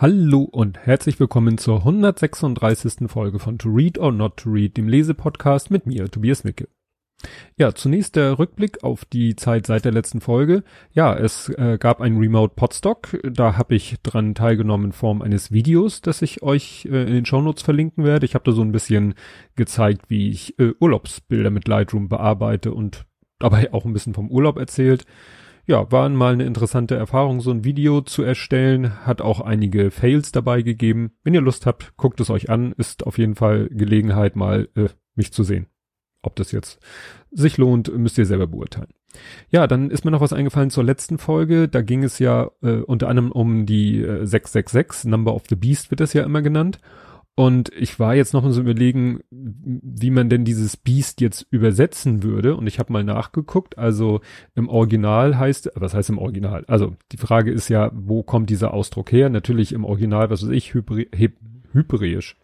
Hallo und herzlich willkommen zur 136. Folge von To Read or Not to Read, dem Lesepodcast mit mir, Tobias Micke. Ja, zunächst der Rückblick auf die Zeit seit der letzten Folge. Ja, es äh, gab ein Remote Podstock, da habe ich dran teilgenommen in Form eines Videos, das ich euch äh, in den Shownotes verlinken werde. Ich habe da so ein bisschen gezeigt, wie ich äh, Urlaubsbilder mit Lightroom bearbeite und dabei auch ein bisschen vom Urlaub erzählt ja, war mal eine interessante Erfahrung, so ein Video zu erstellen. Hat auch einige Fails dabei gegeben. Wenn ihr Lust habt, guckt es euch an. Ist auf jeden Fall Gelegenheit, mal äh, mich zu sehen. Ob das jetzt sich lohnt, müsst ihr selber beurteilen. Ja, dann ist mir noch was eingefallen zur letzten Folge. Da ging es ja äh, unter anderem um die äh, 666, Number of the Beast wird das ja immer genannt. Und ich war jetzt noch mal so überlegen, wie man denn dieses Biest jetzt übersetzen würde. Und ich habe mal nachgeguckt. Also im Original heißt, was heißt im Original? Also die Frage ist ja, wo kommt dieser Ausdruck her? Natürlich im Original, was weiß ich, Hybrisch.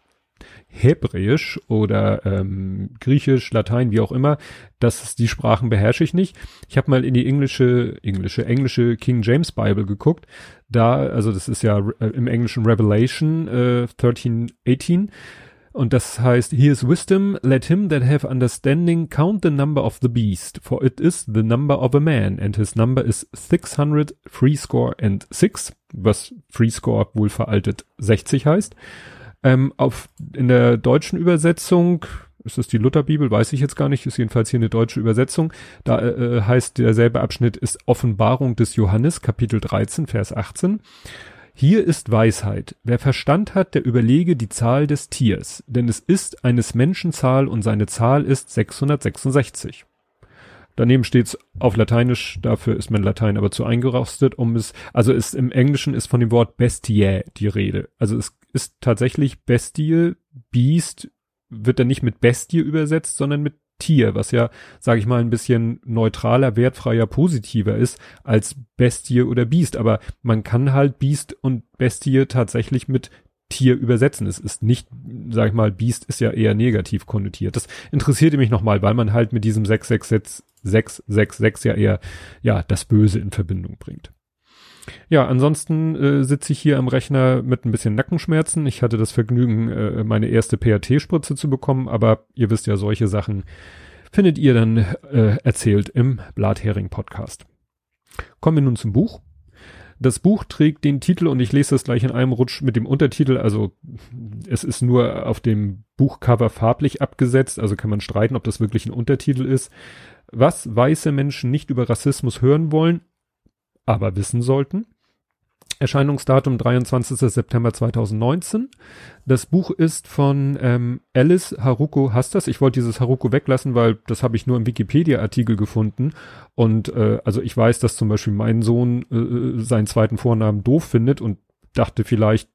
Hebräisch oder ähm, Griechisch, Latein, wie auch immer, das ist, die Sprachen beherrsche ich nicht. Ich habe mal in die englische, englische, englische King James Bible geguckt. Da, also das ist ja äh, im Englischen Revelation äh, 13, 18. Und das heißt, Here's wisdom, let him that have understanding count the number of the beast, for it is the number of a man, and his number is 600 score and six, was score wohl veraltet 60 heißt. Ähm, auf, in der deutschen Übersetzung, ist das die Lutherbibel, weiß ich jetzt gar nicht, ist jedenfalls hier eine deutsche Übersetzung, da äh, heißt derselbe Abschnitt ist Offenbarung des Johannes, Kapitel 13, Vers 18. Hier ist Weisheit. Wer Verstand hat, der überlege die Zahl des Tiers, denn es ist eines Menschen Zahl und seine Zahl ist 666. Daneben steht's auf Lateinisch, dafür ist mein Latein aber zu eingerostet, um es, also ist im Englischen ist von dem Wort Bestiae die Rede. Also es ist tatsächlich Bestie, Beast, wird dann nicht mit Bestie übersetzt, sondern mit Tier, was ja, sage ich mal, ein bisschen neutraler, wertfreier, positiver ist als Bestie oder Biest. Aber man kann halt Biest und Bestie tatsächlich mit Tier übersetzen. Es ist nicht, sag ich mal, Biest ist ja eher negativ konnotiert. Das interessierte mich nochmal, weil man halt mit diesem 666, 666 ja eher, ja, das Böse in Verbindung bringt. Ja, ansonsten äh, sitze ich hier am Rechner mit ein bisschen Nackenschmerzen. Ich hatte das Vergnügen, äh, meine erste PAT-Spritze zu bekommen, aber ihr wisst ja, solche Sachen findet ihr dann äh, erzählt im Blathering-Podcast. Kommen wir nun zum Buch. Das Buch trägt den Titel und ich lese das gleich in einem Rutsch mit dem Untertitel. Also es ist nur auf dem Buchcover farblich abgesetzt, also kann man streiten, ob das wirklich ein Untertitel ist. Was weiße Menschen nicht über Rassismus hören wollen, aber wissen sollten. Erscheinungsdatum 23. September 2019. Das Buch ist von ähm, Alice Haruko Hastas. Ich wollte dieses Haruko weglassen, weil das habe ich nur im Wikipedia-Artikel gefunden. Und äh, also ich weiß, dass zum Beispiel mein Sohn äh, äh seinen zweiten Vornamen doof findet und dachte vielleicht,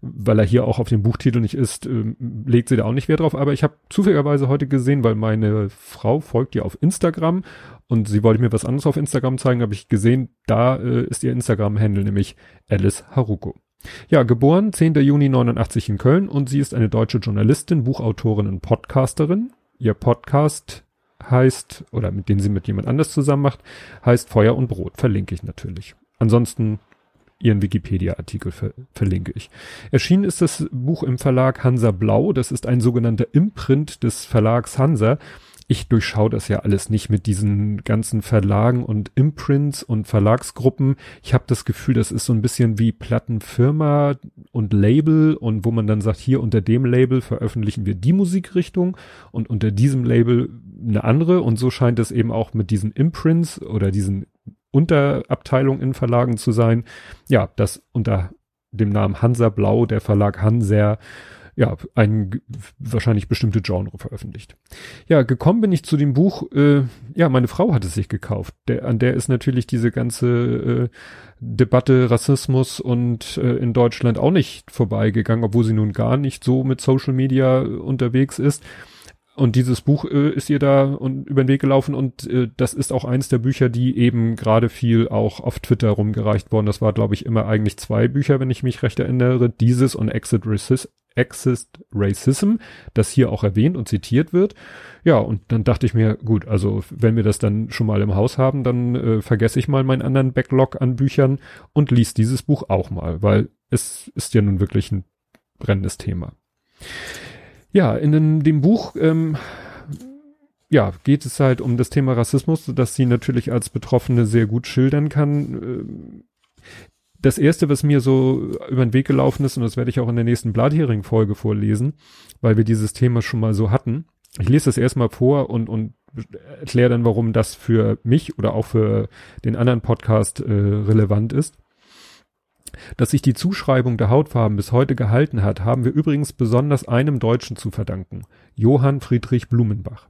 weil er hier auch auf dem Buchtitel nicht ist, äh, legt sie da auch nicht Wert drauf. Aber ich habe zufälligerweise heute gesehen, weil meine Frau folgt ihr auf Instagram und sie wollte mir was anderes auf Instagram zeigen, habe ich gesehen, da äh, ist ihr Instagram-Handle, nämlich Alice Haruko. Ja, geboren 10. Juni 89 in Köln und sie ist eine deutsche Journalistin, Buchautorin und Podcasterin. Ihr Podcast heißt, oder mit dem sie mit jemand anders zusammen macht, heißt Feuer und Brot, verlinke ich natürlich. Ansonsten ihren Wikipedia-Artikel ver verlinke ich. Erschienen ist das Buch im Verlag Hansa Blau. Das ist ein sogenannter Imprint des Verlags Hansa. Ich durchschaue das ja alles nicht mit diesen ganzen Verlagen und Imprints und Verlagsgruppen. Ich habe das Gefühl, das ist so ein bisschen wie Plattenfirma und Label und wo man dann sagt, hier unter dem Label veröffentlichen wir die Musikrichtung und unter diesem Label eine andere. Und so scheint es eben auch mit diesen Imprints oder diesen Unterabteilung in Verlagen zu sein. Ja, das unter dem Namen Hansa Blau, der Verlag Hanser, ja, ein wahrscheinlich bestimmte Genre veröffentlicht. Ja, gekommen bin ich zu dem Buch, äh, ja, meine Frau hat es sich gekauft. Der, an der ist natürlich diese ganze äh, Debatte Rassismus und äh, in Deutschland auch nicht vorbeigegangen, obwohl sie nun gar nicht so mit Social Media unterwegs ist. Und dieses Buch äh, ist ihr da und über den Weg gelaufen und äh, das ist auch eins der Bücher, die eben gerade viel auch auf Twitter rumgereicht worden. Das war, glaube ich, immer eigentlich zwei Bücher, wenn ich mich recht erinnere. Dieses und Exit, Racis Exit Racism, das hier auch erwähnt und zitiert wird. Ja, und dann dachte ich mir, gut, also wenn wir das dann schon mal im Haus haben, dann äh, vergesse ich mal meinen anderen Backlog an Büchern und lies dieses Buch auch mal, weil es ist ja nun wirklich ein brennendes Thema. Ja, in dem, dem Buch ähm, ja, geht es halt um das Thema Rassismus, das sie natürlich als Betroffene sehr gut schildern kann. Ähm, das erste, was mir so über den Weg gelaufen ist, und das werde ich auch in der nächsten Blathering-Folge vorlesen, weil wir dieses Thema schon mal so hatten. Ich lese das erstmal vor und, und erkläre dann, warum das für mich oder auch für den anderen Podcast äh, relevant ist. Dass sich die Zuschreibung der Hautfarben bis heute gehalten hat, haben wir übrigens besonders einem Deutschen zu verdanken, Johann Friedrich Blumenbach.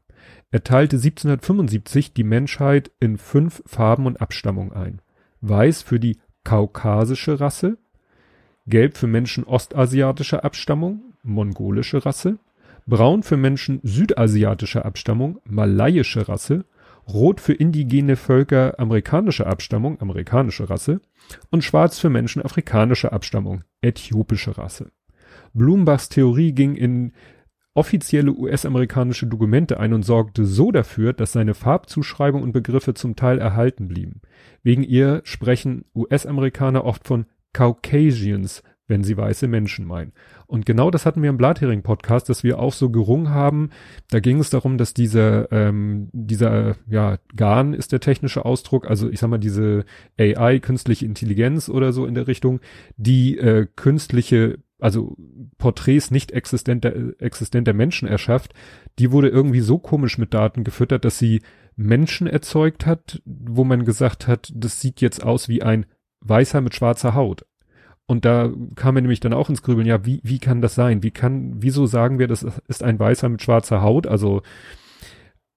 Er teilte 1775 die Menschheit in fünf Farben und Abstammung ein. Weiß für die kaukasische Rasse, gelb für Menschen ostasiatischer Abstammung, mongolische Rasse, braun für Menschen südasiatischer Abstammung, malaiische Rasse, rot für indigene Völker amerikanischer Abstammung, amerikanische Rasse und schwarz für Menschen afrikanischer Abstammung, äthiopische Rasse. Blumenbachs Theorie ging in offizielle US-amerikanische Dokumente ein und sorgte so dafür, dass seine Farbzuschreibung und Begriffe zum Teil erhalten blieben. Wegen ihr sprechen US-Amerikaner oft von Caucasians, wenn sie weiße Menschen meinen. Und genau das hatten wir im Blathering-Podcast, dass wir auch so gerungen haben. Da ging es darum, dass dieser, ähm, dieser, ja, GAN ist der technische Ausdruck, also ich sag mal, diese AI, künstliche Intelligenz oder so in der Richtung, die äh, künstliche also Porträts nicht existenter, existenter Menschen erschafft, die wurde irgendwie so komisch mit Daten gefüttert, dass sie Menschen erzeugt hat, wo man gesagt hat, das sieht jetzt aus wie ein Weißer mit schwarzer Haut. Und da kam er nämlich dann auch ins Grübeln, ja, wie, wie kann das sein? Wie kann, wieso sagen wir, das ist ein Weißer mit schwarzer Haut? Also,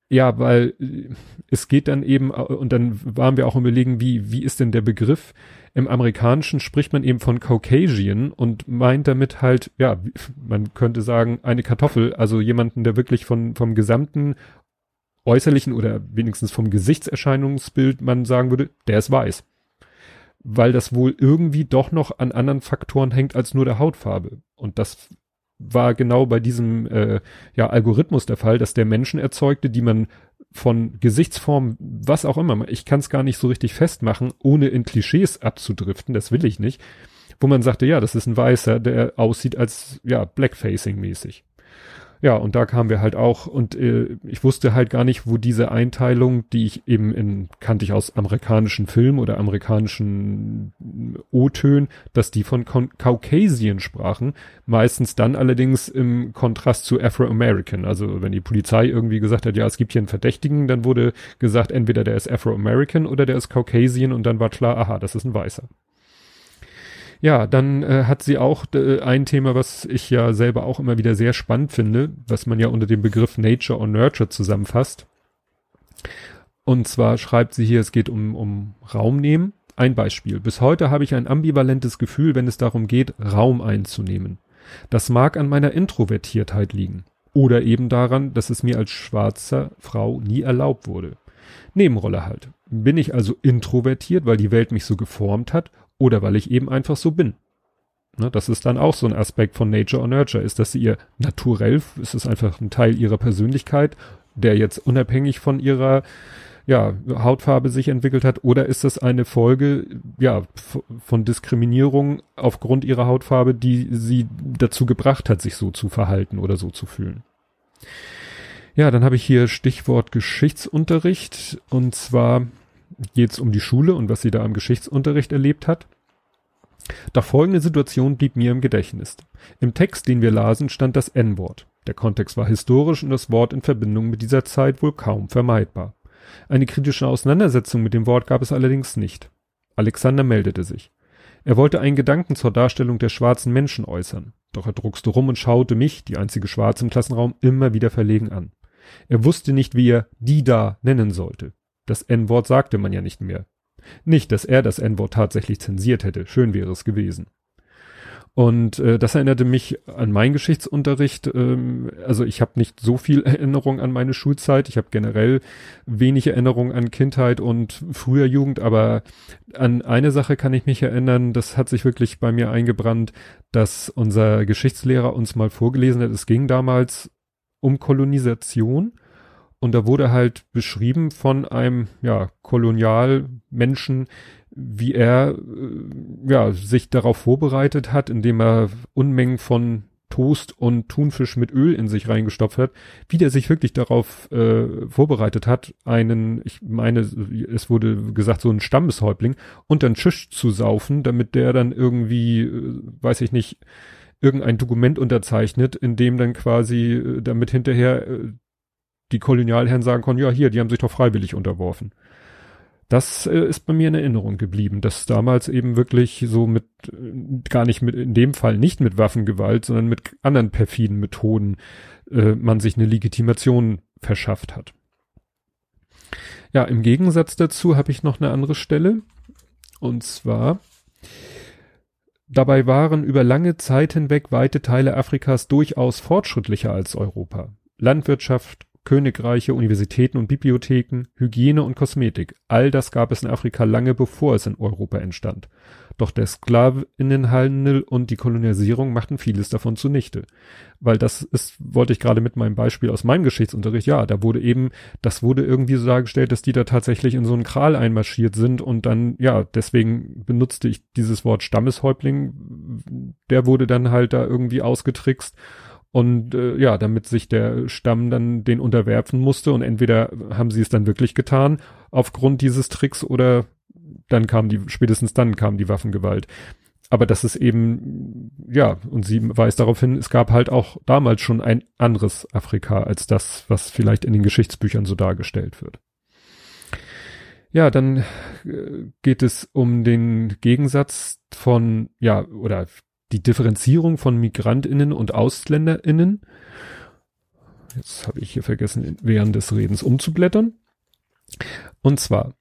ja, weil äh, es geht dann eben, und dann waren wir auch überlegen, wie, wie ist denn der Begriff? Im Amerikanischen spricht man eben von Caucasian und meint damit halt, ja, man könnte sagen, eine Kartoffel, also jemanden, der wirklich von, vom gesamten äußerlichen oder wenigstens vom Gesichtserscheinungsbild man sagen würde, der ist weiß. Weil das wohl irgendwie doch noch an anderen Faktoren hängt als nur der Hautfarbe. Und das war genau bei diesem äh, ja, Algorithmus der Fall, dass der Menschen erzeugte, die man von Gesichtsform, was auch immer, ich kann es gar nicht so richtig festmachen, ohne in Klischees abzudriften, das will ich nicht, wo man sagte, ja, das ist ein Weißer, der aussieht als, ja, Blackfacing mäßig. Ja, und da kamen wir halt auch und äh, ich wusste halt gar nicht, wo diese Einteilung, die ich eben in kannte ich aus amerikanischen Filmen oder amerikanischen O-Tönen, dass die von Caucasian sprachen, meistens dann allerdings im Kontrast zu Afro-American. Also wenn die Polizei irgendwie gesagt hat, ja, es gibt hier einen Verdächtigen, dann wurde gesagt, entweder der ist Afro-American oder der ist Caucasian und dann war klar, aha, das ist ein Weißer. Ja, dann äh, hat sie auch äh, ein Thema, was ich ja selber auch immer wieder sehr spannend finde, was man ja unter dem Begriff Nature or Nurture zusammenfasst. Und zwar schreibt sie hier, es geht um, um Raum nehmen. Ein Beispiel. Bis heute habe ich ein ambivalentes Gefühl, wenn es darum geht, Raum einzunehmen. Das mag an meiner Introvertiertheit liegen. Oder eben daran, dass es mir als schwarzer Frau nie erlaubt wurde. Nebenrolle halt. Bin ich also introvertiert, weil die Welt mich so geformt hat, oder weil ich eben einfach so bin. Ne, das ist dann auch so ein Aspekt von Nature or Nurture, ist, dass sie ihr naturell, es ist einfach ein Teil ihrer Persönlichkeit, der jetzt unabhängig von ihrer ja, Hautfarbe sich entwickelt hat, oder ist das eine Folge, ja, von Diskriminierung aufgrund ihrer Hautfarbe, die sie dazu gebracht hat, sich so zu verhalten oder so zu fühlen? Ja, dann habe ich hier Stichwort Geschichtsunterricht und zwar geht es um die Schule und was sie da am Geschichtsunterricht erlebt hat. Doch folgende Situation blieb mir im Gedächtnis. Im Text, den wir lasen, stand das N-Wort. Der Kontext war historisch und das Wort in Verbindung mit dieser Zeit wohl kaum vermeidbar. Eine kritische Auseinandersetzung mit dem Wort gab es allerdings nicht. Alexander meldete sich. Er wollte einen Gedanken zur Darstellung der schwarzen Menschen äußern. Doch er druckste rum und schaute mich, die einzige Schwarze im Klassenraum, immer wieder verlegen an. Er wusste nicht, wie er die da nennen sollte. Das N-Wort sagte man ja nicht mehr. Nicht, dass er das N-Wort tatsächlich zensiert hätte. Schön wäre es gewesen. Und äh, das erinnerte mich an meinen Geschichtsunterricht. Ähm, also ich habe nicht so viel Erinnerung an meine Schulzeit. Ich habe generell wenig Erinnerung an Kindheit und früher Jugend, aber an eine Sache kann ich mich erinnern, das hat sich wirklich bei mir eingebrannt, dass unser Geschichtslehrer uns mal vorgelesen hat. Es ging damals um Kolonisation Und da wurde halt beschrieben von einem, ja, Kolonialmenschen, wie er, äh, ja, sich darauf vorbereitet hat, indem er Unmengen von Toast und Thunfisch mit Öl in sich reingestopft hat, wie der sich wirklich darauf äh, vorbereitet hat, einen, ich meine, es wurde gesagt, so ein Stammeshäuptling unter den Tisch zu saufen, damit der dann irgendwie, äh, weiß ich nicht, irgendein Dokument unterzeichnet, in dem dann quasi, äh, damit hinterher äh, die Kolonialherren sagen konnten, ja hier, die haben sich doch freiwillig unterworfen. Das äh, ist bei mir in Erinnerung geblieben, dass damals eben wirklich so mit, äh, gar nicht mit, in dem Fall nicht mit Waffengewalt, sondern mit anderen perfiden Methoden äh, man sich eine Legitimation verschafft hat. Ja, im Gegensatz dazu habe ich noch eine andere Stelle. Und zwar, dabei waren über lange Zeit hinweg weite Teile Afrikas durchaus fortschrittlicher als Europa. Landwirtschaft, Königreiche, Universitäten und Bibliotheken, Hygiene und Kosmetik. All das gab es in Afrika lange bevor es in Europa entstand. Doch der Sklavinnenhandel und die Kolonialisierung machten vieles davon zunichte. Weil das ist, wollte ich gerade mit meinem Beispiel aus meinem Geschichtsunterricht, ja, da wurde eben, das wurde irgendwie so dargestellt, dass die da tatsächlich in so einen Kral einmarschiert sind und dann, ja, deswegen benutzte ich dieses Wort Stammeshäuptling, der wurde dann halt da irgendwie ausgetrickst und äh, ja, damit sich der Stamm dann den unterwerfen musste und entweder haben sie es dann wirklich getan aufgrund dieses Tricks oder dann kam die, spätestens dann kam die Waffengewalt. Aber das ist eben, ja, und sie weist darauf hin, es gab halt auch damals schon ein anderes Afrika als das, was vielleicht in den Geschichtsbüchern so dargestellt wird. Ja, dann äh, geht es um den Gegensatz von, ja, oder die Differenzierung von MigrantInnen und AusländerInnen. Jetzt habe ich hier vergessen, während des Redens umzublättern. Und zwar,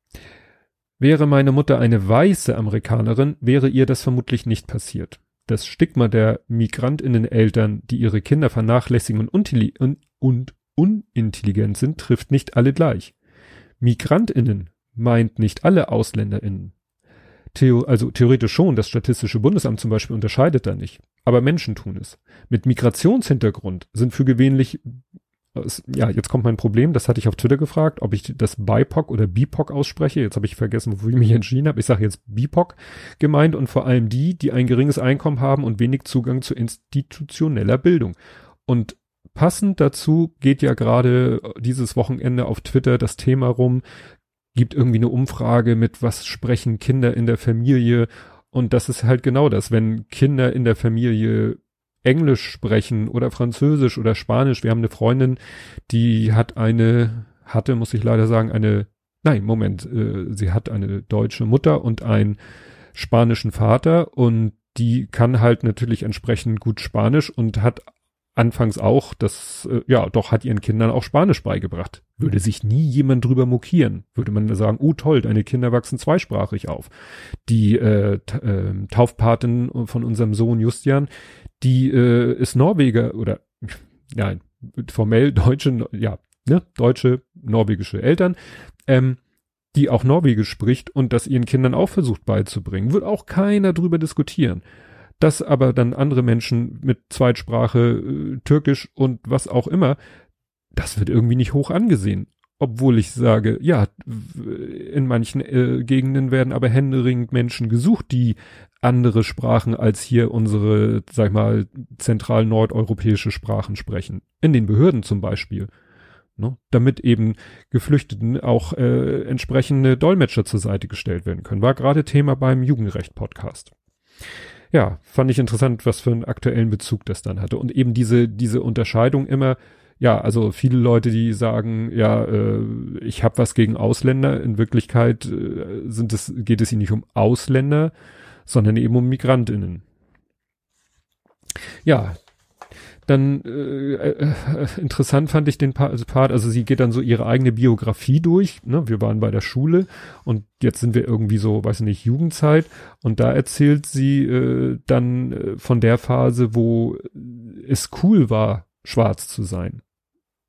wäre meine Mutter eine weiße Amerikanerin, wäre ihr das vermutlich nicht passiert. Das Stigma der MigrantInnen-Eltern, die ihre Kinder vernachlässigen und, und, unintelligent sind, trifft nicht alle gleich. MigrantInnen meint nicht alle AusländerInnen. Theo, also theoretisch schon, das Statistische Bundesamt zum Beispiel unterscheidet da nicht. Aber Menschen tun es. Mit Migrationshintergrund sind für gewöhnlich, ja, jetzt kommt mein Problem, das hatte ich auf Twitter gefragt, ob ich das BIPOC oder BIPOC ausspreche. Jetzt habe ich vergessen, wofür ich mich entschieden habe. Ich sage jetzt BIPOC gemeint und vor allem die, die ein geringes Einkommen haben und wenig Zugang zu institutioneller Bildung. Und passend dazu geht ja gerade dieses Wochenende auf Twitter das Thema rum, gibt irgendwie eine Umfrage mit, was sprechen Kinder in der Familie. Und das ist halt genau das, wenn Kinder in der Familie Englisch sprechen oder Französisch oder Spanisch. Wir haben eine Freundin, die hat eine, hatte, muss ich leider sagen, eine, nein, Moment, äh, sie hat eine deutsche Mutter und einen spanischen Vater und die kann halt natürlich entsprechend gut Spanisch und hat anfangs auch, das, äh, ja, doch hat ihren Kindern auch Spanisch beigebracht. Würde sich nie jemand drüber mokieren. Würde man sagen, oh toll, deine Kinder wachsen zweisprachig auf. Die äh, äh, Taufpatin von unserem Sohn Justian, die äh, ist Norweger oder ja, formell deutsche, ja, ne, deutsche, norwegische Eltern, ähm, die auch Norwegisch spricht und das ihren Kindern auch versucht beizubringen. Wird auch keiner drüber diskutieren dass aber dann andere Menschen mit Zweitsprache, äh, Türkisch und was auch immer, das wird irgendwie nicht hoch angesehen. Obwohl ich sage, ja, in manchen äh, Gegenden werden aber händeringend Menschen gesucht, die andere Sprachen als hier unsere, sag ich mal, zentral nordeuropäische Sprachen sprechen. In den Behörden zum Beispiel. Ne? Damit eben Geflüchteten auch äh, entsprechende Dolmetscher zur Seite gestellt werden können. War gerade Thema beim Jugendrecht-Podcast ja, fand ich interessant, was für einen aktuellen Bezug das dann hatte. Und eben diese, diese Unterscheidung immer, ja, also viele Leute, die sagen, ja, äh, ich habe was gegen Ausländer, in Wirklichkeit äh, sind es, geht es ihnen nicht um Ausländer, sondern eben um Migrantinnen. Ja, dann äh, äh, interessant fand ich den also Part, also sie geht dann so ihre eigene Biografie durch. Ne? Wir waren bei der Schule und jetzt sind wir irgendwie so, weiß nicht, Jugendzeit und da erzählt sie äh, dann äh, von der Phase, wo es cool war, schwarz zu sein.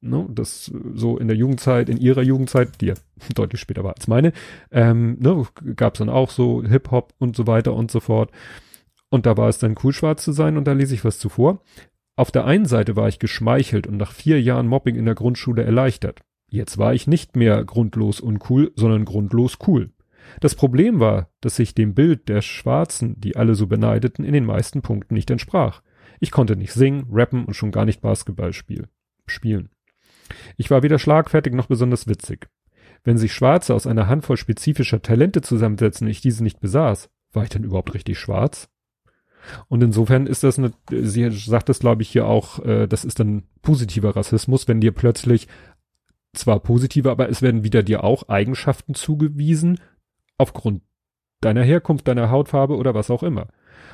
Ne? Das so in der Jugendzeit, in ihrer Jugendzeit, die ja deutlich später war als meine, ähm, ne, gab es dann auch so Hip Hop und so weiter und so fort. Und da war es dann cool, schwarz zu sein und da lese ich was zuvor. Auf der einen Seite war ich geschmeichelt und nach vier Jahren Mobbing in der Grundschule erleichtert. Jetzt war ich nicht mehr grundlos uncool, sondern grundlos cool. Das Problem war, dass ich dem Bild der Schwarzen, die alle so beneideten, in den meisten Punkten nicht entsprach. Ich konnte nicht singen, rappen und schon gar nicht Basketball spiel spielen. Ich war weder schlagfertig noch besonders witzig. Wenn sich Schwarze aus einer Handvoll spezifischer Talente zusammensetzen und ich diese nicht besaß, war ich dann überhaupt richtig schwarz? Und insofern ist das eine, sie sagt das glaube ich hier auch, äh, das ist dann positiver Rassismus, wenn dir plötzlich zwar positive, aber es werden wieder dir auch Eigenschaften zugewiesen, aufgrund deiner Herkunft, deiner Hautfarbe oder was auch immer.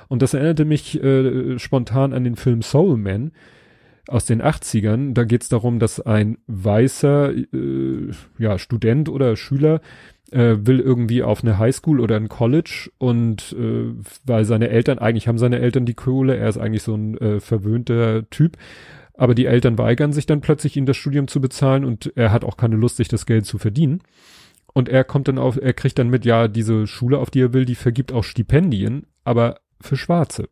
Und das erinnerte mich äh, spontan an den Film Soul Man aus den 80ern. Da geht es darum, dass ein weißer äh, ja, Student oder Schüler äh, will irgendwie auf eine Highschool oder ein College und äh, weil seine Eltern, eigentlich haben seine Eltern die Kohle, er ist eigentlich so ein äh, verwöhnter Typ, aber die Eltern weigern sich dann plötzlich, ihm das Studium zu bezahlen und er hat auch keine Lust, sich das Geld zu verdienen. Und er kommt dann auf, er kriegt dann mit, ja, diese Schule, auf die er will, die vergibt auch Stipendien, aber für Schwarze.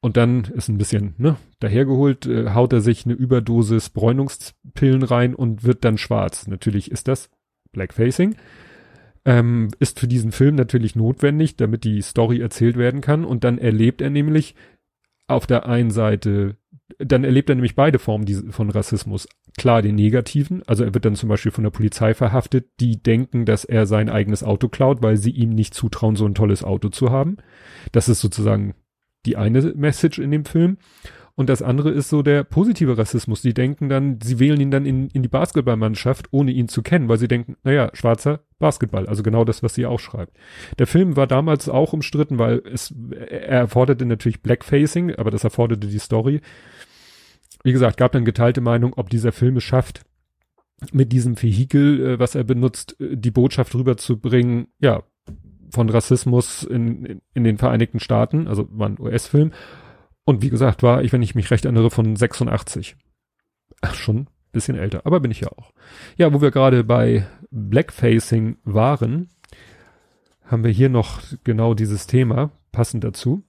Und dann ist ein bisschen, ne, dahergeholt, äh, haut er sich eine Überdosis Bräunungspillen rein und wird dann schwarz. Natürlich ist das Blackfacing. Ähm, ist für diesen Film natürlich notwendig, damit die Story erzählt werden kann. Und dann erlebt er nämlich auf der einen Seite, dann erlebt er nämlich beide Formen von Rassismus klar den negativen. Also er wird dann zum Beispiel von der Polizei verhaftet, die denken, dass er sein eigenes Auto klaut, weil sie ihm nicht zutrauen, so ein tolles Auto zu haben. Das ist sozusagen die eine Message in dem Film. Und das andere ist so der positive Rassismus. Die denken dann, sie wählen ihn dann in, in die Basketballmannschaft, ohne ihn zu kennen, weil sie denken, naja, schwarzer Basketball. Also genau das, was sie auch schreibt. Der Film war damals auch umstritten, weil es, er erforderte natürlich Blackfacing, aber das erforderte die Story wie gesagt, gab dann geteilte Meinung, ob dieser Film es schafft, mit diesem Vehikel, äh, was er benutzt, äh, die Botschaft rüberzubringen, ja, von Rassismus in, in, den Vereinigten Staaten, also war ein US-Film. Und wie gesagt, war ich, wenn ich mich recht erinnere, von 86. Ach, schon bisschen älter, aber bin ich ja auch. Ja, wo wir gerade bei Blackfacing waren, haben wir hier noch genau dieses Thema, passend dazu.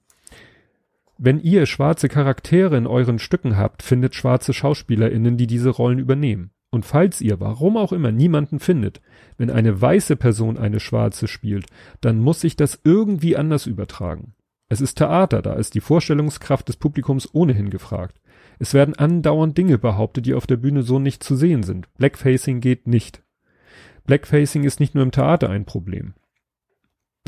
Wenn ihr schwarze Charaktere in euren Stücken habt, findet schwarze SchauspielerInnen, die diese Rollen übernehmen. Und falls ihr, warum auch immer, niemanden findet, wenn eine weiße Person eine schwarze spielt, dann muss sich das irgendwie anders übertragen. Es ist Theater, da ist die Vorstellungskraft des Publikums ohnehin gefragt. Es werden andauernd Dinge behauptet, die auf der Bühne so nicht zu sehen sind. Blackfacing geht nicht. Blackfacing ist nicht nur im Theater ein Problem.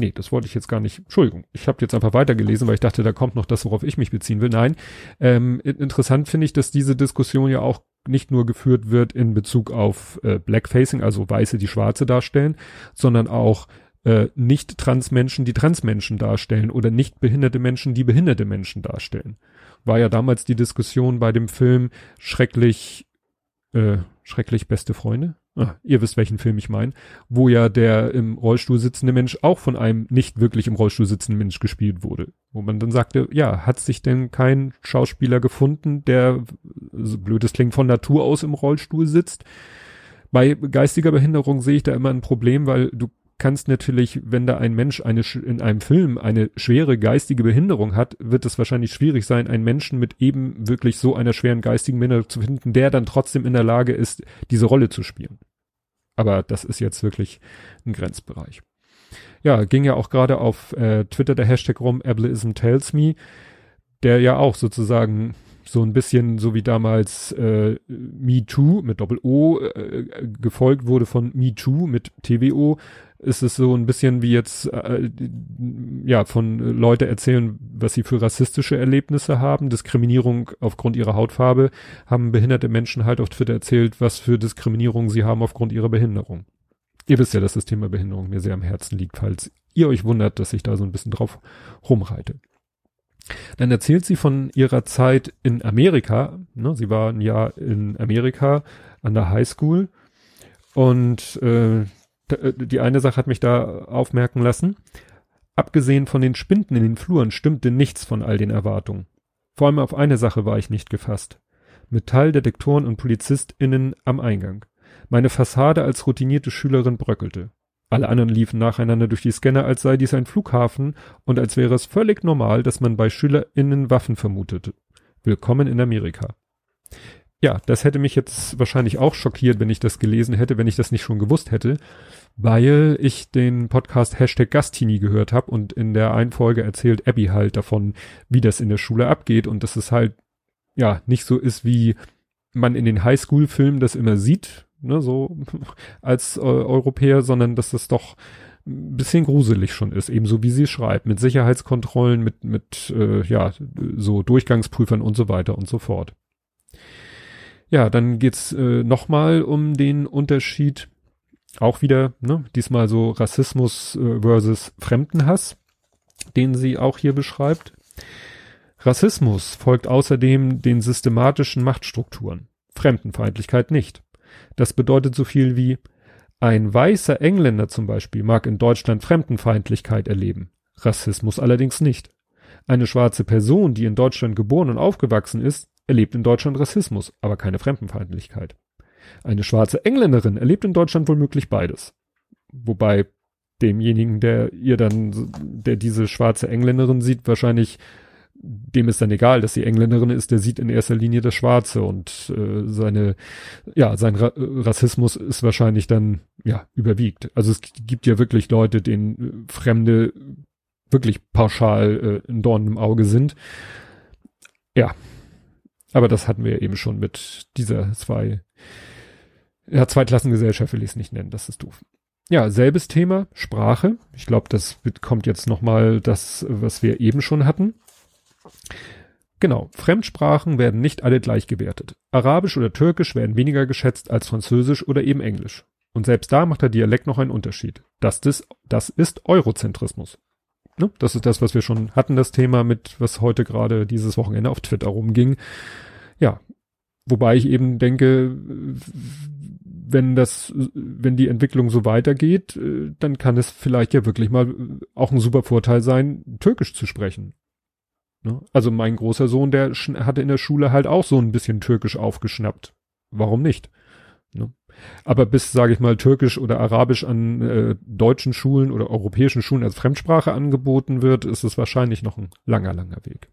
Nee, das wollte ich jetzt gar nicht. Entschuldigung, ich habe jetzt einfach weitergelesen, weil ich dachte, da kommt noch das, worauf ich mich beziehen will. Nein, ähm, interessant finde ich, dass diese Diskussion ja auch nicht nur geführt wird in Bezug auf äh, Blackfacing, also Weiße, die Schwarze darstellen, sondern auch äh, nicht Transmenschen, die Transmenschen darstellen oder nicht behinderte Menschen, die behinderte Menschen darstellen. War ja damals die Diskussion bei dem Film schrecklich, äh, schrecklich beste Freunde ah, ihr wisst, welchen Film ich meine, wo ja der im Rollstuhl sitzende Mensch auch von einem nicht wirklich im Rollstuhl sitzenden Mensch gespielt wurde. Wo man dann sagte, ja, hat sich denn kein Schauspieler gefunden, der, so blöd es klingt, von Natur aus im Rollstuhl sitzt? Bei geistiger Behinderung sehe ich da immer ein Problem, weil du kannst natürlich, wenn da ein Mensch eine in einem Film eine schwere geistige Behinderung hat, wird es wahrscheinlich schwierig sein, einen Menschen mit eben wirklich so einer schweren geistigen Behinderung zu finden, der dann trotzdem in der Lage ist, diese Rolle zu spielen. Aber das ist jetzt wirklich ein Grenzbereich. Ja, ging ja auch gerade auf äh, Twitter der Hashtag rum, Ableism Tells Me, der ja auch sozusagen so ein bisschen so wie damals äh, Me Too mit Doppel O äh, gefolgt wurde von Me Too mit TWO, ist es so ein bisschen wie jetzt äh, ja von Leute erzählen, was sie für rassistische Erlebnisse haben, Diskriminierung aufgrund ihrer Hautfarbe, haben behinderte Menschen halt auf Twitter erzählt, was für Diskriminierung sie haben aufgrund ihrer Behinderung. Ihr wisst ja, dass das Thema Behinderung mir sehr am Herzen liegt, falls ihr euch wundert, dass ich da so ein bisschen drauf rumreite. Dann erzählt sie von ihrer Zeit in Amerika. Ne, sie war ein Jahr in Amerika an der Highschool und äh, die eine Sache hat mich da aufmerken lassen. Abgesehen von den Spinden in den Fluren stimmte nichts von all den Erwartungen. Vor allem auf eine Sache war ich nicht gefasst. Metalldetektoren und PolizistInnen am Eingang. Meine Fassade als routinierte Schülerin bröckelte. Alle anderen liefen nacheinander durch die Scanner, als sei dies ein Flughafen und als wäre es völlig normal, dass man bei SchülerInnen Waffen vermutete. Willkommen in Amerika. Ja, das hätte mich jetzt wahrscheinlich auch schockiert, wenn ich das gelesen hätte, wenn ich das nicht schon gewusst hätte, weil ich den Podcast Hashtag Gastini gehört habe und in der einen Folge erzählt Abby halt davon, wie das in der Schule abgeht und dass es halt ja nicht so ist, wie man in den Highschool-Filmen das immer sieht, ne, so als äh, Europäer, sondern dass das doch ein bisschen gruselig schon ist, ebenso wie sie schreibt, mit Sicherheitskontrollen, mit, mit äh, ja, so Durchgangsprüfern und so weiter und so fort. Ja, dann geht's äh, nochmal um den Unterschied auch wieder, ne, diesmal so Rassismus äh, versus Fremdenhass, den sie auch hier beschreibt. Rassismus folgt außerdem den systematischen Machtstrukturen, Fremdenfeindlichkeit nicht. Das bedeutet so viel wie ein weißer Engländer zum Beispiel mag in Deutschland Fremdenfeindlichkeit erleben, Rassismus allerdings nicht. Eine schwarze Person, die in Deutschland geboren und aufgewachsen ist, erlebt in Deutschland Rassismus, aber keine Fremdenfeindlichkeit. Eine schwarze Engländerin erlebt in Deutschland womöglich beides. Wobei demjenigen, der ihr dann, der diese schwarze Engländerin sieht, wahrscheinlich dem ist dann egal, dass sie Engländerin ist, der sieht in erster Linie das Schwarze und äh, seine, ja, sein Ra Rassismus ist wahrscheinlich dann, ja, überwiegt. Also es gibt ja wirklich Leute, denen Fremde wirklich pauschal äh, ein Dorn im Auge sind. Ja, aber das hatten wir eben schon mit dieser zwei ja, Zweiklassengesellschaft will ich es nicht nennen, das ist doof. Ja, selbes Thema, Sprache. Ich glaube, das kommt jetzt nochmal das, was wir eben schon hatten. Genau, Fremdsprachen werden nicht alle gleich gewertet. Arabisch oder Türkisch werden weniger geschätzt als Französisch oder eben Englisch. Und selbst da macht der Dialekt noch einen Unterschied. Das, das ist Eurozentrismus. Ne? Das ist das, was wir schon hatten, das Thema mit, was heute gerade dieses Wochenende auf Twitter rumging. Ja, wobei ich eben denke, wenn das, wenn die Entwicklung so weitergeht, äh, dann kann es vielleicht ja wirklich mal auch ein super Vorteil sein, Türkisch zu sprechen. Ne? Also mein großer Sohn, der hatte in der Schule halt auch so ein bisschen Türkisch aufgeschnappt. Warum nicht? Aber bis, sage ich mal, Türkisch oder Arabisch an äh, deutschen Schulen oder europäischen Schulen als Fremdsprache angeboten wird, ist es wahrscheinlich noch ein langer, langer Weg.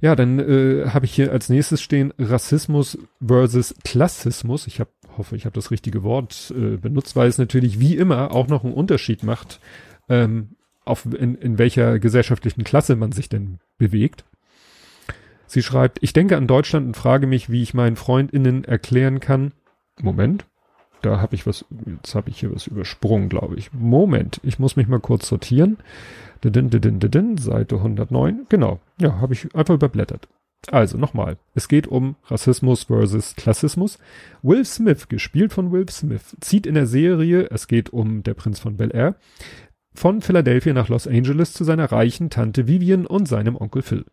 Ja, dann äh, habe ich hier als nächstes stehen Rassismus versus Klassismus. Ich hab, hoffe, ich habe das richtige Wort äh, benutzt, weil es natürlich wie immer auch noch einen Unterschied macht, ähm, auf in, in welcher gesellschaftlichen Klasse man sich denn bewegt. Sie schreibt, ich denke an Deutschland und frage mich, wie ich meinen FreundInnen erklären kann. Moment, da habe ich was, jetzt habe ich hier was übersprungen, glaube ich. Moment, ich muss mich mal kurz sortieren. Didin, didin, didin, Seite 109. Genau. Ja, habe ich einfach überblättert. Also nochmal. Es geht um Rassismus versus Klassismus. Will Smith, gespielt von Will Smith, zieht in der Serie, es geht um der Prinz von Bel Air, von Philadelphia nach Los Angeles zu seiner reichen Tante Vivian und seinem Onkel Phil.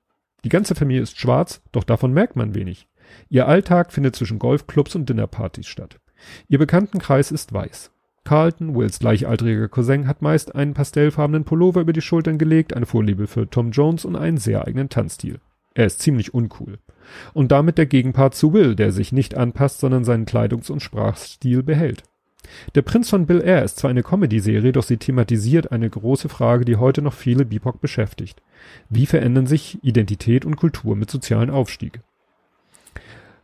Die ganze Familie ist schwarz, doch davon merkt man wenig. Ihr Alltag findet zwischen Golfclubs und Dinnerpartys statt. Ihr Bekanntenkreis ist weiß. Carlton, Wills gleichaltriger Cousin, hat meist einen pastellfarbenen Pullover über die Schultern gelegt, eine Vorliebe für Tom Jones und einen sehr eigenen Tanzstil. Er ist ziemlich uncool. Und damit der Gegenpart zu Will, der sich nicht anpasst, sondern seinen Kleidungs- und Sprachstil behält. Der Prinz von Bill Air ist zwar eine Comedy-Serie, doch sie thematisiert eine große Frage, die heute noch viele BIPOC beschäftigt. Wie verändern sich Identität und Kultur mit sozialen Aufstieg?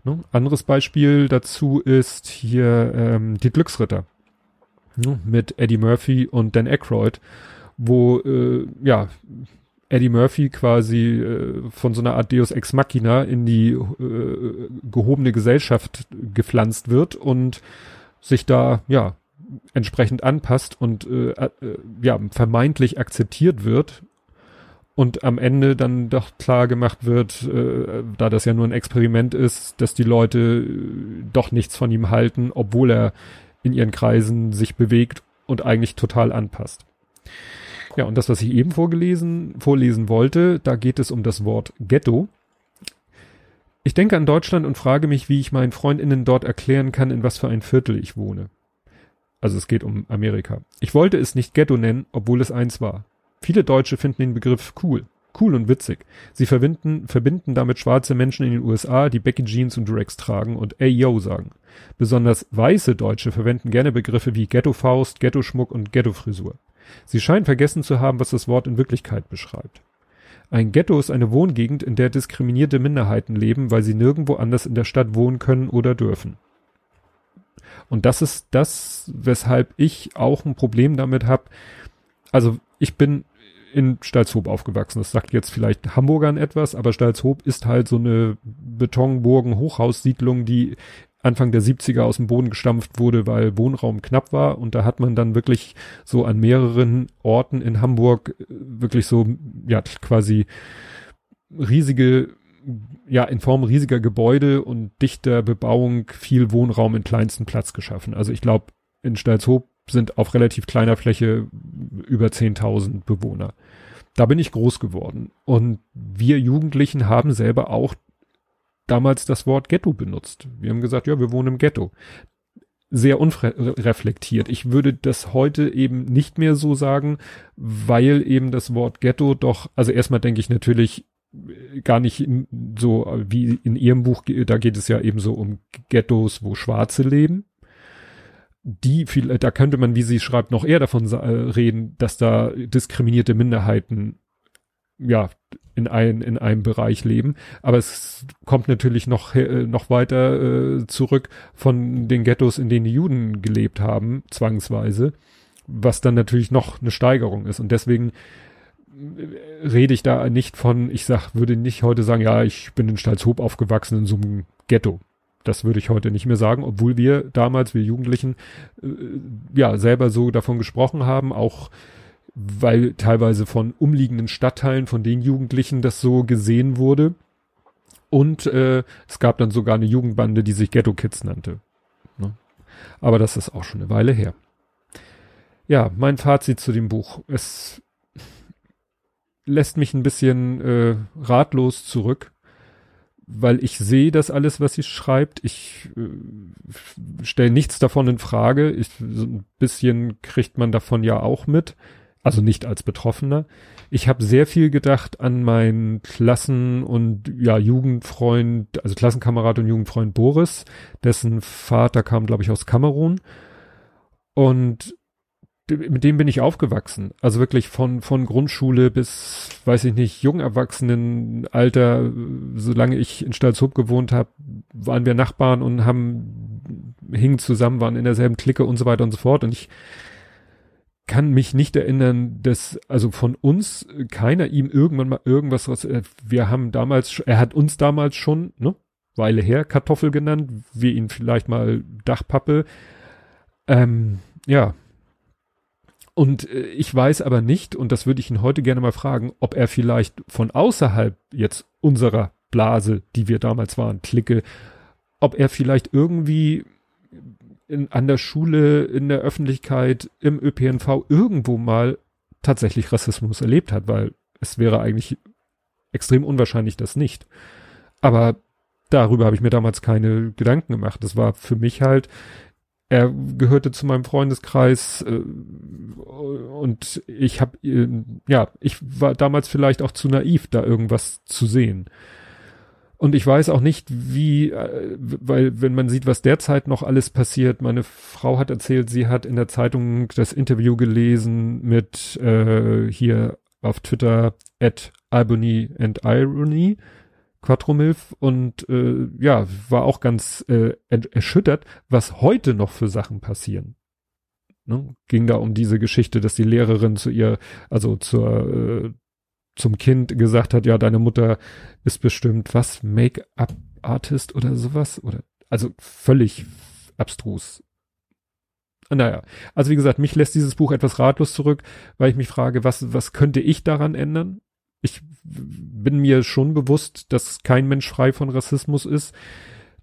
Ne? Anderes Beispiel dazu ist hier ähm, die Glücksritter ne, mit Eddie Murphy und Dan Aykroyd, wo äh, ja Eddie Murphy quasi äh, von so einer Art Deus Ex Machina in die äh, gehobene Gesellschaft gepflanzt wird und sich da ja entsprechend anpasst und äh, äh, ja vermeintlich akzeptiert wird und am Ende dann doch klar gemacht wird, äh, da das ja nur ein Experiment ist, dass die Leute äh, doch nichts von ihm halten, obwohl er in ihren Kreisen sich bewegt und eigentlich total anpasst. Ja, und das, was ich eben vorgelesen, vorlesen wollte, da geht es um das Wort Ghetto. Ich denke an Deutschland und frage mich, wie ich meinen Freundinnen dort erklären kann, in was für ein Viertel ich wohne. Also es geht um Amerika. Ich wollte es nicht Ghetto nennen, obwohl es eins war. Viele Deutsche finden den Begriff cool cool und witzig. Sie verbinden, verbinden damit schwarze Menschen in den USA, die Becky Jeans und Durex tragen und ey yo sagen. Besonders weiße Deutsche verwenden gerne Begriffe wie Ghetto-Faust, Ghetto-Schmuck und Ghetto-Frisur. Sie scheinen vergessen zu haben, was das Wort in Wirklichkeit beschreibt. Ein Ghetto ist eine Wohngegend, in der diskriminierte Minderheiten leben, weil sie nirgendwo anders in der Stadt wohnen können oder dürfen. Und das ist das, weshalb ich auch ein Problem damit habe. Also ich bin in Stalzhoop aufgewachsen. Das sagt jetzt vielleicht Hamburgern etwas, aber Stalzhoop ist halt so eine Betonburgen-Hochhaussiedlung, die Anfang der 70er aus dem Boden gestampft wurde, weil Wohnraum knapp war. Und da hat man dann wirklich so an mehreren Orten in Hamburg äh, wirklich so, ja, quasi riesige, ja, in Form riesiger Gebäude und dichter Bebauung viel Wohnraum in kleinsten Platz geschaffen. Also ich glaube, in Stalzhoop sind auf relativ kleiner Fläche über 10.000 Bewohner. Da bin ich groß geworden. Und wir Jugendlichen haben selber auch damals das Wort Ghetto benutzt. Wir haben gesagt, ja, wir wohnen im Ghetto. Sehr unreflektiert. Ich würde das heute eben nicht mehr so sagen, weil eben das Wort Ghetto doch, also erstmal denke ich natürlich gar nicht so wie in ihrem Buch, da geht es ja eben so um Ghettos, wo Schwarze leben. Die viel, da könnte man, wie sie schreibt, noch eher davon reden, dass da diskriminierte Minderheiten ja in ein, in einem Bereich leben. Aber es kommt natürlich noch, äh, noch weiter äh, zurück von den Ghettos, in denen die Juden gelebt haben, zwangsweise, was dann natürlich noch eine Steigerung ist. Und deswegen äh, rede ich da nicht von, ich sag, würde nicht heute sagen, ja, ich bin in Stalzhoop aufgewachsen in so einem Ghetto. Das würde ich heute nicht mehr sagen, obwohl wir damals, wir Jugendlichen, äh, ja, selber so davon gesprochen haben, auch weil teilweise von umliegenden Stadtteilen, von den Jugendlichen das so gesehen wurde. Und äh, es gab dann sogar eine Jugendbande, die sich Ghetto Kids nannte. Ne? Aber das ist auch schon eine Weile her. Ja, mein Fazit zu dem Buch. Es lässt mich ein bisschen äh, ratlos zurück, weil ich sehe das alles, was sie schreibt. Ich äh, stelle nichts davon in Frage. Ich, so ein bisschen kriegt man davon ja auch mit also nicht als Betroffener. Ich habe sehr viel gedacht an meinen Klassen- und ja Jugendfreund, also Klassenkamerad und Jugendfreund Boris, dessen Vater kam, glaube ich, aus Kamerun. Und mit dem bin ich aufgewachsen. Also wirklich von, von Grundschule bis, weiß ich nicht, Jungerwachsenenalter, solange ich in Stalzhoop gewohnt habe, waren wir Nachbarn und haben, hingen zusammen, waren in derselben Clique und so weiter und so fort. Und ich kann mich nicht erinnern, dass also von uns keiner ihm irgendwann mal irgendwas was äh, wir haben damals er hat uns damals schon ne Weile her Kartoffel genannt, wir ihn vielleicht mal Dachpappe ähm, ja und äh, ich weiß aber nicht und das würde ich ihn heute gerne mal fragen, ob er vielleicht von außerhalb jetzt unserer Blase, die wir damals waren, Clique, ob er vielleicht irgendwie in, an der Schule, in der Öffentlichkeit, im ÖPNV irgendwo mal tatsächlich Rassismus erlebt hat, weil es wäre eigentlich extrem unwahrscheinlich, dass nicht. Aber darüber habe ich mir damals keine Gedanken gemacht. Das war für mich halt, er gehörte zu meinem Freundeskreis äh, und ich habe, äh, ja, ich war damals vielleicht auch zu naiv, da irgendwas zu sehen. Und ich weiß auch nicht, wie, äh, weil wenn man sieht, was derzeit noch alles passiert, meine Frau hat erzählt, sie hat in der Zeitung das Interview gelesen mit äh, hier auf Twitter at Albany and Irony, Quattromilf und äh, ja, war auch ganz äh, erschüttert, was heute noch für Sachen passieren. Ne? Ging da um diese Geschichte, dass die Lehrerin zu ihr, also zur äh, zum Kind gesagt hat, ja, deine Mutter ist bestimmt was, Make-up-Artist oder sowas oder, also völlig abstrus. Naja, also wie gesagt, mich lässt dieses Buch etwas ratlos zurück, weil ich mich frage, was, was könnte ich daran ändern? Ich bin mir schon bewusst, dass kein Mensch frei von Rassismus ist.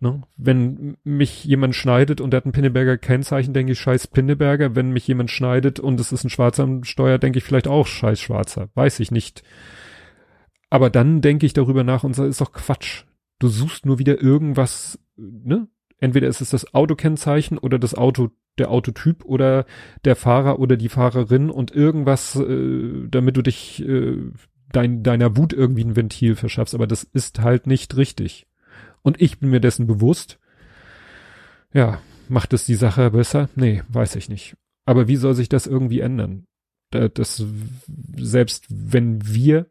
Ne? Wenn mich jemand schneidet und er hat ein Pinneberger Kennzeichen, denke ich, scheiß Pinneberger. Wenn mich jemand schneidet und es ist ein Schwarzer am Steuer, denke ich vielleicht auch scheiß Schwarzer. Weiß ich nicht. Aber dann denke ich darüber nach und sage, ist doch Quatsch. Du suchst nur wieder irgendwas, ne? Entweder ist es das Autokennzeichen oder das Auto, der Autotyp oder der Fahrer oder die Fahrerin und irgendwas, äh, damit du dich äh, dein, deiner Wut irgendwie ein Ventil verschaffst. Aber das ist halt nicht richtig. Und ich bin mir dessen bewusst. Ja, macht es die Sache besser? Nee, weiß ich nicht. Aber wie soll sich das irgendwie ändern? Das, selbst wenn wir,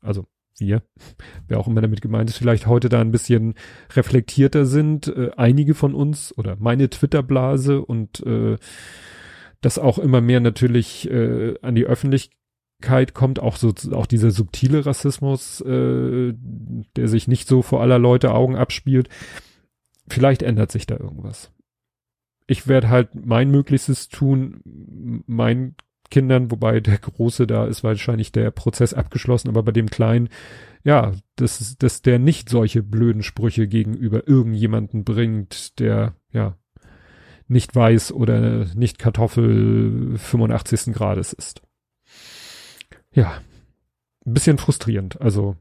also wir, wer auch immer damit gemeint ist, vielleicht heute da ein bisschen reflektierter sind. Äh, einige von uns oder meine Twitter-Blase und äh, das auch immer mehr natürlich äh, an die Öffentlichkeit kommt, auch so auch dieser subtile Rassismus, äh, der sich nicht so vor aller Leute Augen abspielt. Vielleicht ändert sich da irgendwas. Ich werde halt mein Möglichstes tun, mein Kindern, wobei der Große da ist wahrscheinlich der Prozess abgeschlossen, aber bei dem Kleinen, ja, dass, dass der nicht solche blöden Sprüche gegenüber irgendjemanden bringt, der, ja, nicht weiß oder nicht Kartoffel 85. Grades ist. Ja, ein bisschen frustrierend. Also,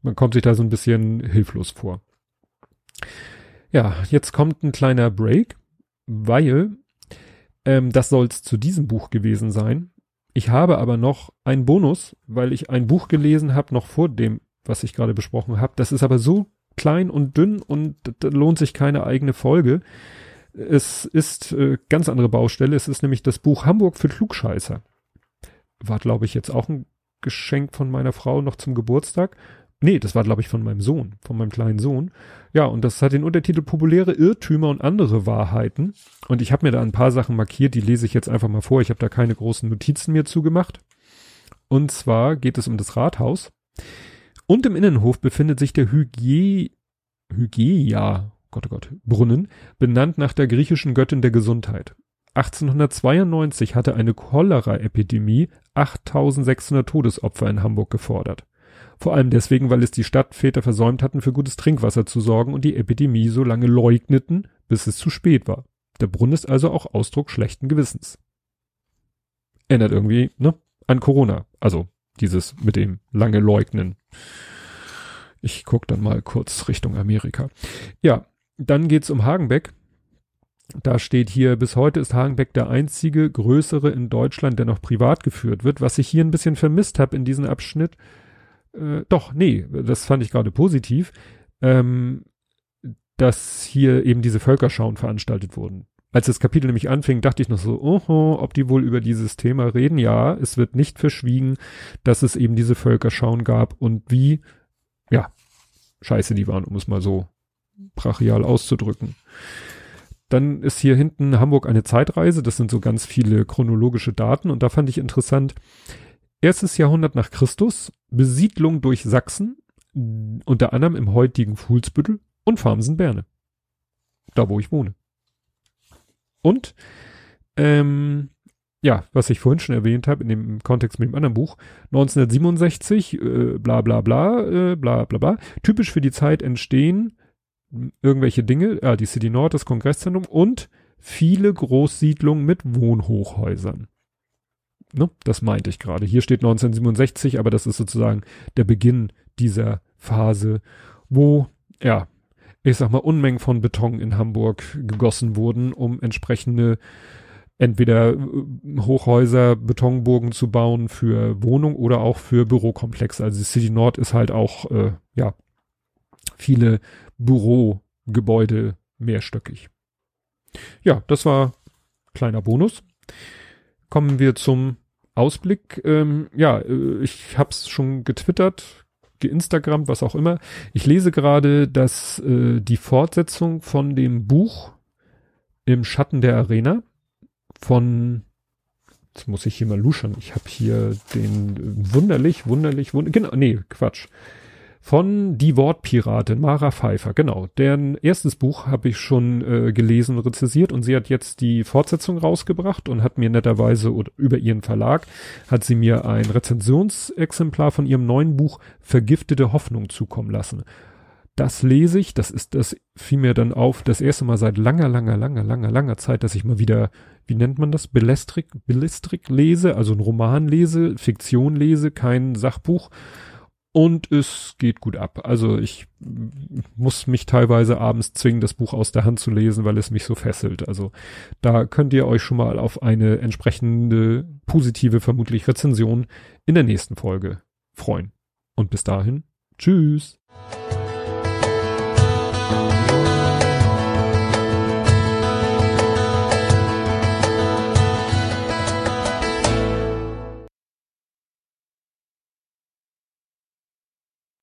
man kommt sich da so ein bisschen hilflos vor. Ja, jetzt kommt ein kleiner Break, weil ähm, das soll es zu diesem Buch gewesen sein. Ich habe aber noch einen Bonus, weil ich ein Buch gelesen habe, noch vor dem, was ich gerade besprochen habe. Das ist aber so klein und dünn und lohnt sich keine eigene Folge. Es ist äh, ganz andere Baustelle. Es ist nämlich das Buch Hamburg für Klugscheißer. War, glaube ich, jetzt auch ein Geschenk von meiner Frau noch zum Geburtstag. Nee, das war, glaube ich, von meinem Sohn, von meinem kleinen Sohn. Ja, und das hat den Untertitel Populäre Irrtümer und andere Wahrheiten. Und ich habe mir da ein paar Sachen markiert, die lese ich jetzt einfach mal vor. Ich habe da keine großen Notizen mir zugemacht. Und zwar geht es um das Rathaus. Und im Innenhof befindet sich der Hygie, Hygeia, Gott, oh Gott, Brunnen, benannt nach der griechischen Göttin der Gesundheit. 1892 hatte eine Cholera-Epidemie 8600 Todesopfer in Hamburg gefordert. Vor allem deswegen, weil es die Stadtväter versäumt hatten, für gutes Trinkwasser zu sorgen und die Epidemie so lange leugneten, bis es zu spät war. Der Brunnen ist also auch Ausdruck schlechten Gewissens. Erinnert irgendwie, ne, an Corona. Also dieses mit dem lange leugnen. Ich guck dann mal kurz Richtung Amerika. Ja, dann geht's um Hagenbeck. Da steht hier, bis heute ist Hagenbeck der einzige größere in Deutschland, der noch privat geführt wird. Was ich hier ein bisschen vermisst habe in diesem Abschnitt, äh, doch, nee, das fand ich gerade positiv, ähm, dass hier eben diese Völkerschauen veranstaltet wurden. Als das Kapitel nämlich anfing, dachte ich noch so, oho, ob die wohl über dieses Thema reden. Ja, es wird nicht verschwiegen, dass es eben diese Völkerschauen gab und wie, ja, scheiße die waren, um es mal so brachial auszudrücken. Dann ist hier hinten Hamburg eine Zeitreise. Das sind so ganz viele chronologische Daten. Und da fand ich interessant, Erstes Jahrhundert nach Christus, Besiedlung durch Sachsen, unter anderem im heutigen Fuhlsbüttel und Farmsen-Berne. Da, wo ich wohne. Und, ähm, ja, was ich vorhin schon erwähnt habe, in dem Kontext mit dem anderen Buch, 1967, äh, bla bla bla, äh, bla bla bla, typisch für die Zeit entstehen irgendwelche Dinge, ja, die City Nord, das Kongresszentrum und viele Großsiedlungen mit Wohnhochhäusern ne, das meinte ich gerade. Hier steht 1967, aber das ist sozusagen der Beginn dieser Phase, wo, ja, ich sag mal, Unmengen von Beton in Hamburg gegossen wurden, um entsprechende entweder äh, Hochhäuser, Betonburgen zu bauen für Wohnung oder auch für Bürokomplexe. Also City Nord ist halt auch, äh, ja, viele Bürogebäude mehrstöckig. Ja, das war kleiner Bonus. Kommen wir zum Ausblick, ähm, ja, äh, ich hab's schon getwittert, geinstagrammt, was auch immer. Ich lese gerade, dass äh, die Fortsetzung von dem Buch im Schatten der Arena von Jetzt muss ich hier mal luschern. Ich habe hier den äh, wunderlich, wunderlich, wunderlich, genau, nee, Quatsch von Die Wortpiratin, Mara Pfeiffer, genau. Deren erstes Buch habe ich schon äh, gelesen und rezessiert und sie hat jetzt die Fortsetzung rausgebracht und hat mir netterweise oder über ihren Verlag hat sie mir ein Rezensionsexemplar von ihrem neuen Buch Vergiftete Hoffnung zukommen lassen. Das lese ich, das ist, das fiel mir dann auf, das erste Mal seit langer, langer, langer, langer, langer Zeit, dass ich mal wieder, wie nennt man das, Belestrik, Belestrik lese, also ein Roman lese, Fiktion lese, kein Sachbuch und es geht gut ab. Also ich muss mich teilweise abends zwingen, das Buch aus der Hand zu lesen, weil es mich so fesselt. Also da könnt ihr euch schon mal auf eine entsprechende positive, vermutlich Rezension in der nächsten Folge freuen. Und bis dahin, tschüss.